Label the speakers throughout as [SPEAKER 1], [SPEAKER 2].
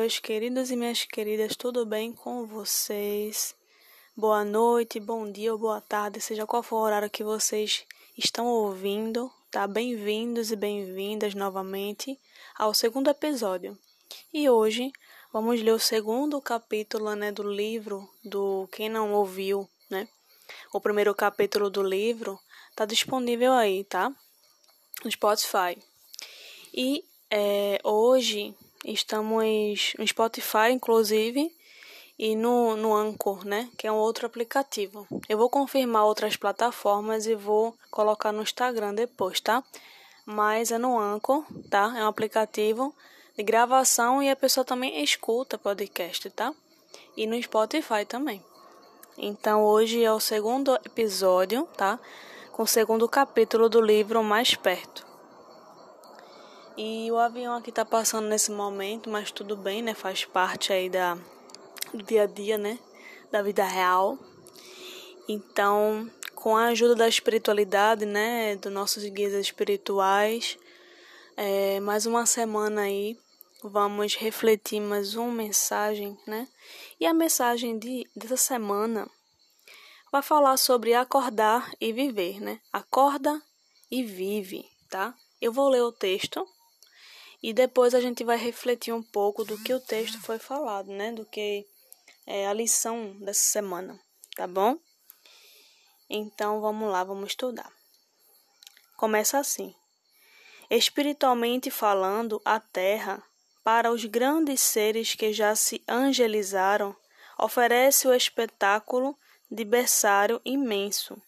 [SPEAKER 1] meus queridos e minhas queridas, tudo bem com vocês? Boa noite, bom dia ou boa tarde, seja qual for o horário que vocês estão ouvindo, tá? Bem-vindos e bem-vindas novamente ao segundo episódio. E hoje vamos ler o segundo capítulo, né, do livro do Quem Não Ouviu, né? O primeiro capítulo do livro tá disponível aí, tá? No Spotify. E é, hoje Estamos no Spotify, inclusive, e no, no Anchor, né? Que é um outro aplicativo. Eu vou confirmar outras plataformas e vou colocar no Instagram depois, tá? Mas é no Anchor, tá? É um aplicativo de gravação e a pessoa também escuta podcast, tá? E no Spotify também. Então hoje é o segundo episódio, tá? Com o segundo capítulo do livro Mais Perto. E o avião aqui tá passando nesse momento, mas tudo bem, né? Faz parte aí da, do dia a dia, né? Da vida real. Então, com a ajuda da espiritualidade, né? Dos nossos guias espirituais, é, mais uma semana aí, vamos refletir mais uma mensagem, né? E a mensagem de, dessa semana vai falar sobre acordar e viver, né? Acorda e vive, tá? Eu vou ler o texto e depois a gente vai refletir um pouco do que o texto foi falado, né? Do que é a lição dessa semana, tá bom? Então vamos lá, vamos estudar. Começa assim: Espiritualmente falando, a Terra, para os grandes seres que já se angelizaram, oferece o espetáculo de berçário imenso,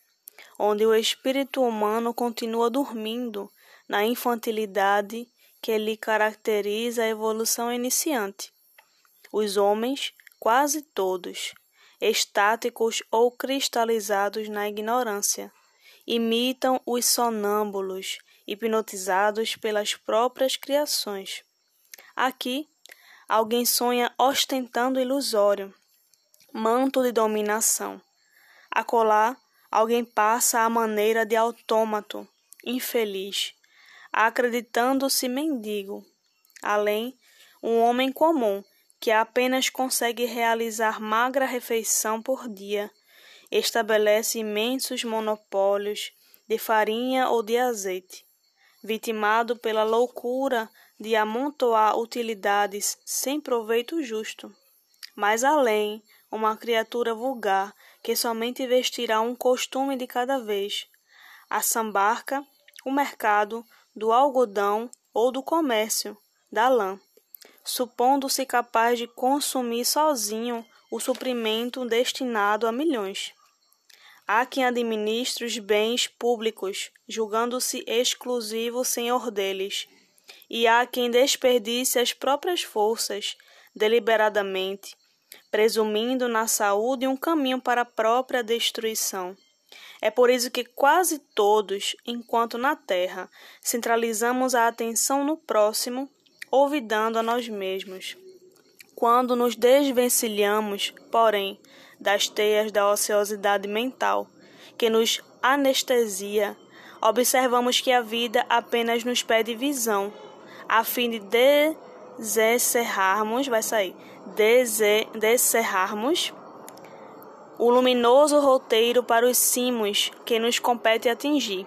[SPEAKER 1] onde o espírito humano continua dormindo na infantilidade que lhe caracteriza a evolução iniciante. Os homens, quase todos, estáticos ou cristalizados na ignorância, imitam os sonâmbulos, hipnotizados pelas próprias criações. Aqui, alguém sonha ostentando ilusório, manto de dominação. Acolá, alguém passa à maneira de autômato, infeliz, acreditando-se mendigo. Além, um homem comum que apenas consegue realizar magra refeição por dia, estabelece imensos monopólios de farinha ou de azeite, vitimado pela loucura de amontoar utilidades sem proveito justo. Mas além, uma criatura vulgar que somente vestirá um costume de cada vez, assambarca o mercado do algodão ou do comércio da lã, supondo-se capaz de consumir sozinho o suprimento destinado a milhões. Há quem administre os bens públicos, julgando-se exclusivo senhor deles, e há quem desperdice as próprias forças deliberadamente, presumindo na saúde um caminho para a própria destruição. É por isso que quase todos, enquanto na Terra, centralizamos a atenção no próximo, olvidando a nós mesmos. Quando nos desvencilhamos, porém, das teias da ociosidade mental, que nos anestesia, observamos que a vida apenas nos pede visão, a fim de desencerrarmos, vai sair, desencerrarmos o luminoso roteiro para os cimos que nos compete atingir.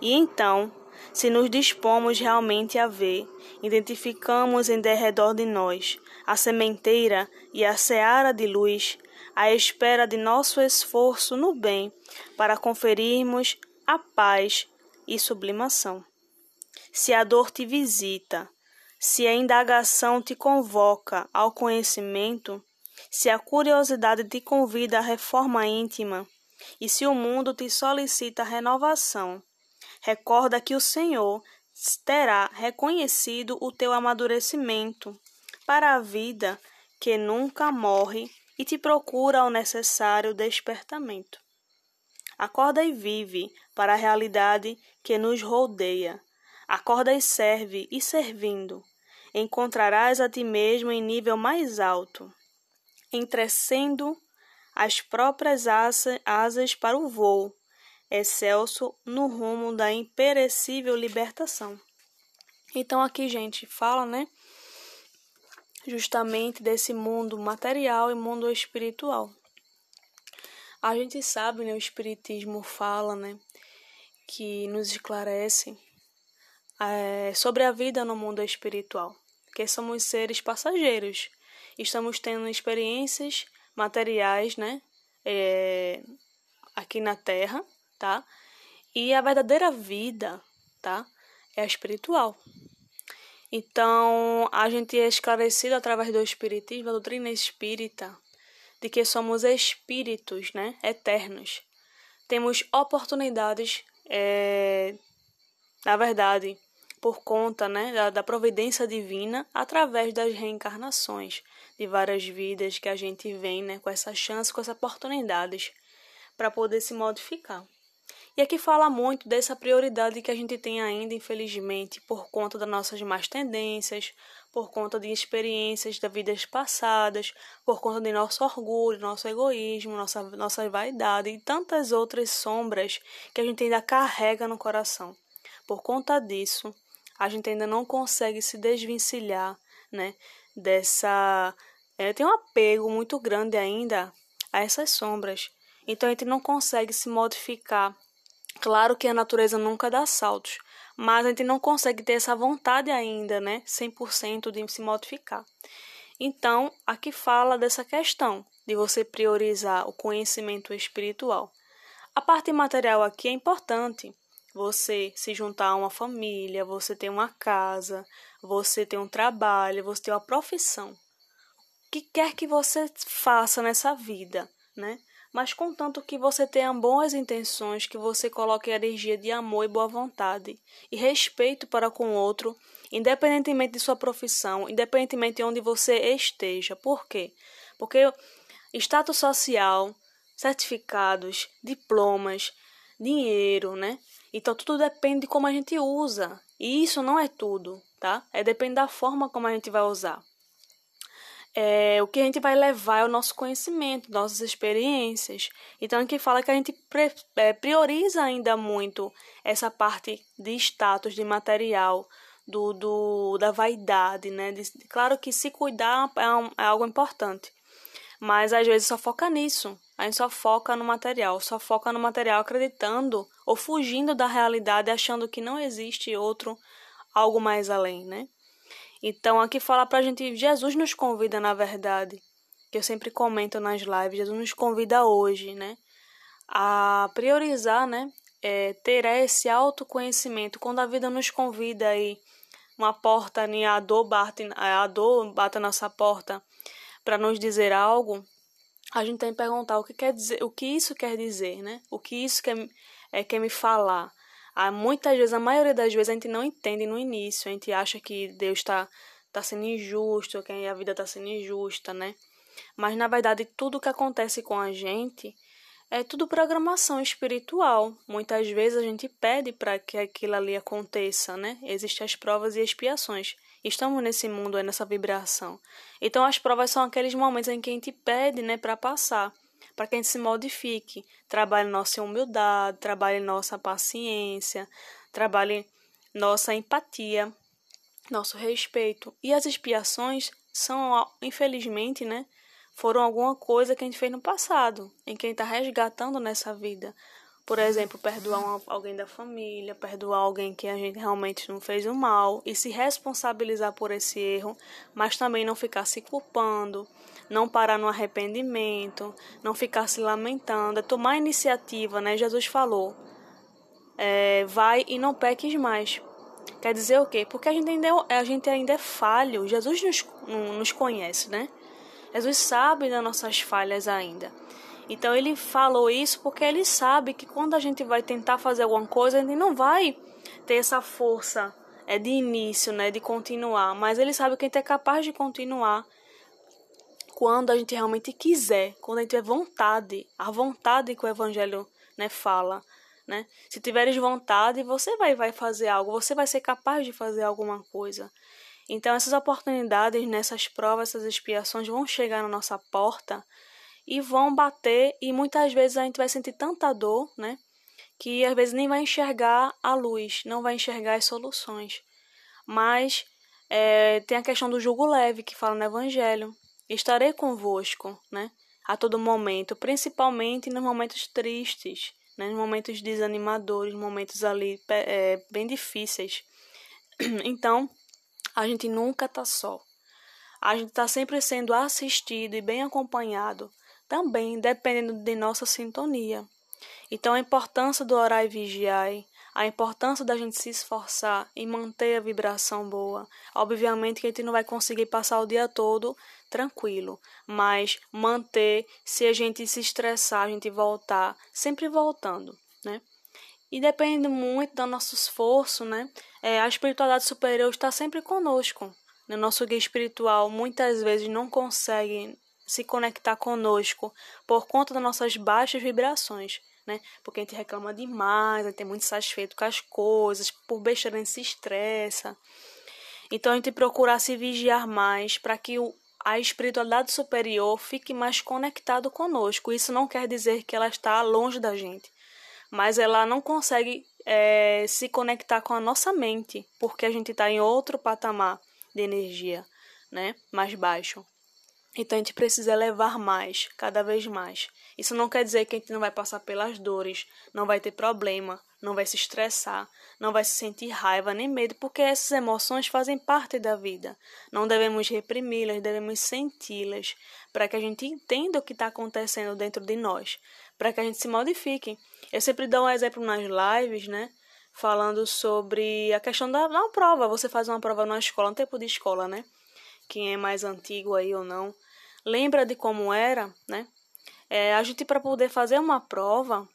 [SPEAKER 1] E então, se nos dispomos realmente a ver, identificamos em derredor de nós a sementeira e a seara de luz, à espera de nosso esforço no bem para conferirmos a paz e sublimação. Se a dor te visita, se a indagação te convoca ao conhecimento, se a curiosidade te convida à reforma íntima e se o mundo te solicita renovação, recorda que o Senhor terá reconhecido o teu amadurecimento para a vida que nunca morre e te procura o necessário despertamento. Acorda e vive para a realidade que nos rodeia. Acorda e serve, e servindo, encontrarás a ti mesmo em nível mais alto entrecendo as próprias asas para o voo, excelso no rumo da imperecível libertação. Então aqui, gente, fala, né? justamente desse mundo material e mundo espiritual. A gente sabe, né, o espiritismo fala, né, que nos esclarece é, sobre a vida no mundo espiritual, que somos seres passageiros, estamos tendo experiências materiais, né, é, aqui na Terra, tá? E a verdadeira vida, tá? É a espiritual. Então, a gente é esclarecido através do Espiritismo, da doutrina espírita, de que somos espíritos, né? Eternos. Temos oportunidades, é, na verdade, por conta né, da, da providência divina, através das reencarnações de várias vidas que a gente vem né, com essa chance, com essas oportunidades para poder se modificar. E aqui fala muito dessa prioridade que a gente tem ainda, infelizmente, por conta das nossas más tendências, por conta de experiências da vidas passadas, por conta de nosso orgulho, nosso egoísmo, nossa, nossa vaidade e tantas outras sombras que a gente ainda carrega no coração. Por conta disso, a gente ainda não consegue se desvencilhar, né, dessa é, tem um apego muito grande ainda a essas sombras. Então a gente não consegue se modificar Claro que a natureza nunca dá saltos, mas a gente não consegue ter essa vontade ainda, né? 100% de se modificar. Então, aqui fala dessa questão de você priorizar o conhecimento espiritual. A parte material aqui é importante. Você se juntar a uma família, você ter uma casa, você ter um trabalho, você ter uma profissão. O que quer que você faça nessa vida, né? mas contanto que você tenha boas intenções, que você coloque energia de amor e boa vontade e respeito para com o outro, independentemente de sua profissão, independentemente de onde você esteja. Por quê? Porque status social, certificados, diplomas, dinheiro, né? Então tudo depende de como a gente usa. E isso não é tudo, tá? É depende da forma como a gente vai usar é, o que a gente vai levar é o nosso conhecimento, nossas experiências. Então, aqui fala que a gente é, prioriza ainda muito essa parte de status, de material, do, do da vaidade, né? De, claro que se cuidar é, um, é algo importante, mas às vezes só foca nisso. A gente só foca no material, só foca no material acreditando ou fugindo da realidade, achando que não existe outro, algo mais além, né? Então aqui fala pra gente, Jesus nos convida na verdade, que eu sempre comento nas lives, Jesus nos convida hoje, né, a priorizar, né, é, ter esse autoconhecimento. Quando a vida nos convida aí, uma porta, a dor bate, a dor bate a nossa porta para nos dizer algo, a gente tem que perguntar o que quer dizer, o que isso quer dizer, né? O que isso quer, é, quer me falar? Há muitas vezes, a maioria das vezes, a gente não entende no início, a gente acha que Deus está tá sendo injusto, que a vida está sendo injusta, né? Mas na verdade, tudo que acontece com a gente é tudo programação espiritual. Muitas vezes a gente pede para que aquilo ali aconteça, né? Existem as provas e expiações. Estamos nesse mundo, é nessa vibração. Então as provas são aqueles momentos em que a gente pede, né, para passar para que a gente se modifique, trabalhe nossa humildade, trabalhe nossa paciência, trabalhe nossa empatia, nosso respeito. E as expiações são, infelizmente, né, foram alguma coisa que a gente fez no passado, em que a gente está resgatando nessa vida. Por exemplo, perdoar um, alguém da família, perdoar alguém que a gente realmente não fez o mal e se responsabilizar por esse erro, mas também não ficar se culpando, não parar no arrependimento, não ficar se lamentando, é tomar iniciativa, né? Jesus falou, é, vai e não peques mais. Quer dizer o quê? Porque a gente ainda é, a gente ainda é falho. Jesus nos, nos conhece, né? Jesus sabe das nossas falhas ainda. Então ele falou isso porque ele sabe que quando a gente vai tentar fazer alguma coisa, a gente não vai ter essa força é de início, né, de continuar, mas ele sabe que a gente é capaz de continuar quando a gente realmente quiser, quando a gente tiver vontade, a vontade que o evangelho, né, fala, né? Se tiveres vontade, você vai vai fazer algo, você vai ser capaz de fazer alguma coisa. Então essas oportunidades, nessas provas, essas expiações vão chegar na nossa porta e vão bater e muitas vezes a gente vai sentir tanta dor, né? Que às vezes nem vai enxergar a luz, não vai enxergar as soluções. Mas É, tem a questão do jugo leve, que fala no Evangelho. Estarei convosco, né? A todo momento, principalmente nos momentos tristes, né? nos momentos desanimadores, momentos ali é, bem difíceis. Então, a gente nunca tá só. A gente está sempre sendo assistido e bem acompanhado, também dependendo de nossa sintonia. Então, a importância do orar e vigiar, a importância da gente se esforçar e manter a vibração boa. Obviamente que a gente não vai conseguir passar o dia todo tranquilo, mas manter, se a gente se estressar, a gente voltar, sempre voltando, né? E depende muito do nosso esforço, né? É, a espiritualidade superior está sempre conosco. O nosso guia espiritual muitas vezes não consegue se conectar conosco por conta das nossas baixas vibrações, né? Porque a gente reclama demais, a gente é muito satisfeito com as coisas, por besteira a gente se estressa. Então a gente procura se vigiar mais para que o, a espiritualidade superior fique mais conectado conosco. Isso não quer dizer que ela está longe da gente, mas ela não consegue é, se conectar com a nossa mente, porque a gente está em outro patamar de energia, né? Mais baixo. Então a gente precisa elevar mais, cada vez mais. Isso não quer dizer que a gente não vai passar pelas dores, não vai ter problema, não vai se estressar, não vai se sentir raiva nem medo, porque essas emoções fazem parte da vida. Não devemos reprimi-las, devemos senti-las, para que a gente entenda o que está acontecendo dentro de nós, para que a gente se modifique. Eu sempre dou um exemplo nas lives, né? falando sobre a questão da uma prova. Você faz uma prova na escola, no tempo de escola, né? Quem é mais antigo aí ou não. Lembra de como era, né? É, a gente, para poder fazer uma prova,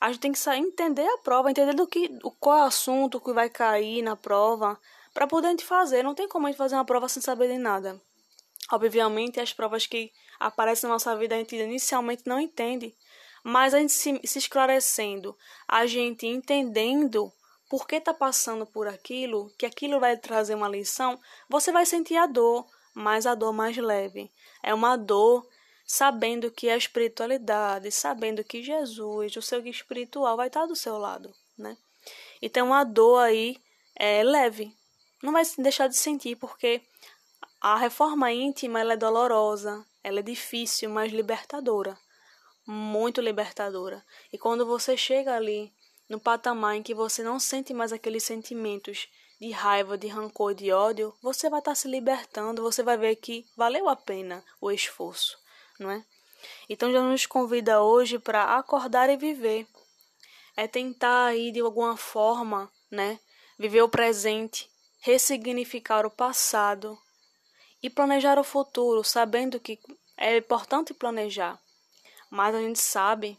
[SPEAKER 1] a gente tem que entender a prova, entender do que, qual é o assunto que vai cair na prova, para poder a gente fazer. Não tem como a gente fazer uma prova sem saber de nada. Obviamente, as provas que aparecem na nossa vida a gente inicialmente não entende, mas a gente se, se esclarecendo, a gente entendendo por que está passando por aquilo, que aquilo vai trazer uma lição, você vai sentir a dor, mas a dor mais leve. É uma dor sabendo que a espiritualidade, sabendo que Jesus, o seu guia espiritual, vai estar do seu lado, né? Então a dor aí é leve. Não vai deixar de sentir, porque a reforma íntima ela é dolorosa, ela é difícil, mas libertadora. Muito libertadora. E quando você chega ali no patamar em que você não sente mais aqueles sentimentos de raiva, de rancor, de ódio, você vai estar se libertando, você vai ver que valeu a pena o esforço, não é? Então já nos convida hoje para acordar e viver. É tentar aí de alguma forma, né, viver o presente, ressignificar o passado e planejar o futuro, sabendo que é importante planejar. Mas a gente sabe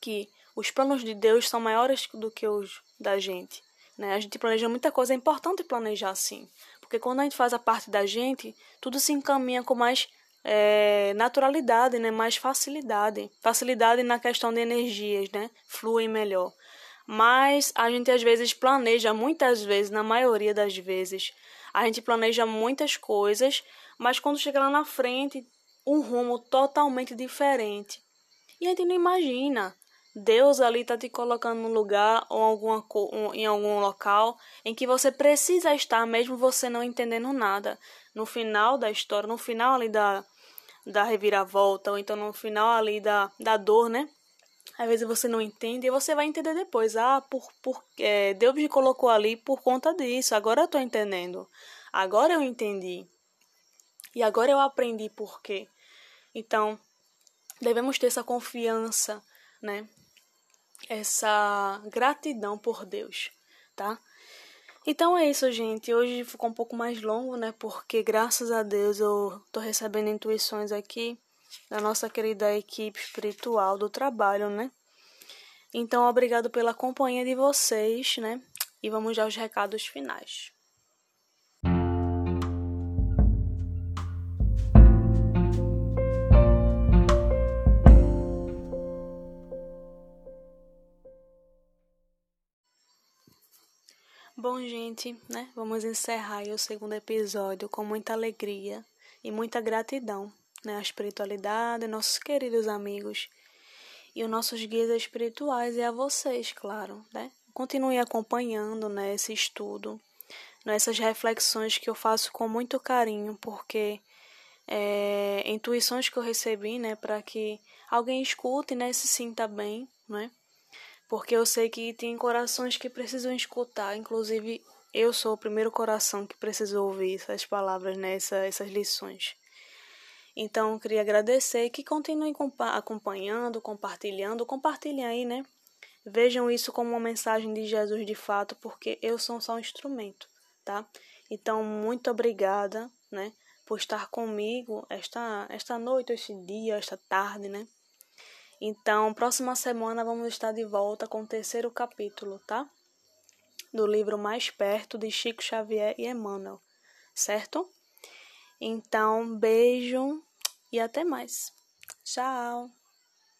[SPEAKER 1] que os planos de Deus são maiores do que os da gente. Né? A gente planeja muita coisa, é importante planejar assim. Porque quando a gente faz a parte da gente, tudo se encaminha com mais é, naturalidade, né? mais facilidade. Facilidade na questão de energias, né? Fluem melhor. Mas a gente às vezes planeja, muitas vezes, na maioria das vezes, a gente planeja muitas coisas, mas quando chega lá na frente, um rumo totalmente diferente. E a gente não imagina. Deus ali está te colocando num lugar ou alguma, em algum local em que você precisa estar, mesmo você não entendendo nada. No final da história, no final ali da, da reviravolta, ou então no final ali da, da dor, né? Às vezes você não entende e você vai entender depois. Ah, por, por, é, Deus me colocou ali por conta disso. Agora eu estou entendendo. Agora eu entendi. E agora eu aprendi por quê. Então, devemos ter essa confiança, né? Essa gratidão por Deus, tá? Então é isso, gente. Hoje ficou um pouco mais longo, né? Porque graças a Deus eu tô recebendo intuições aqui da nossa querida equipe espiritual do trabalho, né? Então, obrigado pela companhia de vocês, né? E vamos já aos recados finais. Bom, gente, né? Vamos encerrar o segundo episódio com muita alegria e muita gratidão, né? A espiritualidade, nossos queridos amigos e os nossos guias espirituais e a vocês, claro, né? Continue acompanhando, né, esse estudo nessas reflexões que eu faço com muito carinho, porque é, intuições que eu recebi, né, para que alguém escute, né, se sinta bem, né? Porque eu sei que tem corações que precisam escutar, inclusive eu sou o primeiro coração que precisa ouvir essas palavras, né, essas lições. Então, eu queria agradecer que continuem acompanhando, compartilhando, compartilhem aí, né? Vejam isso como uma mensagem de Jesus de fato, porque eu sou só um instrumento, tá? Então, muito obrigada, né, por estar comigo esta, esta noite, este dia, esta tarde, né? Então, próxima semana vamos estar de volta com o terceiro capítulo, tá? Do livro Mais Perto de Chico Xavier e Emmanuel, certo? Então, beijo e até mais. Tchau!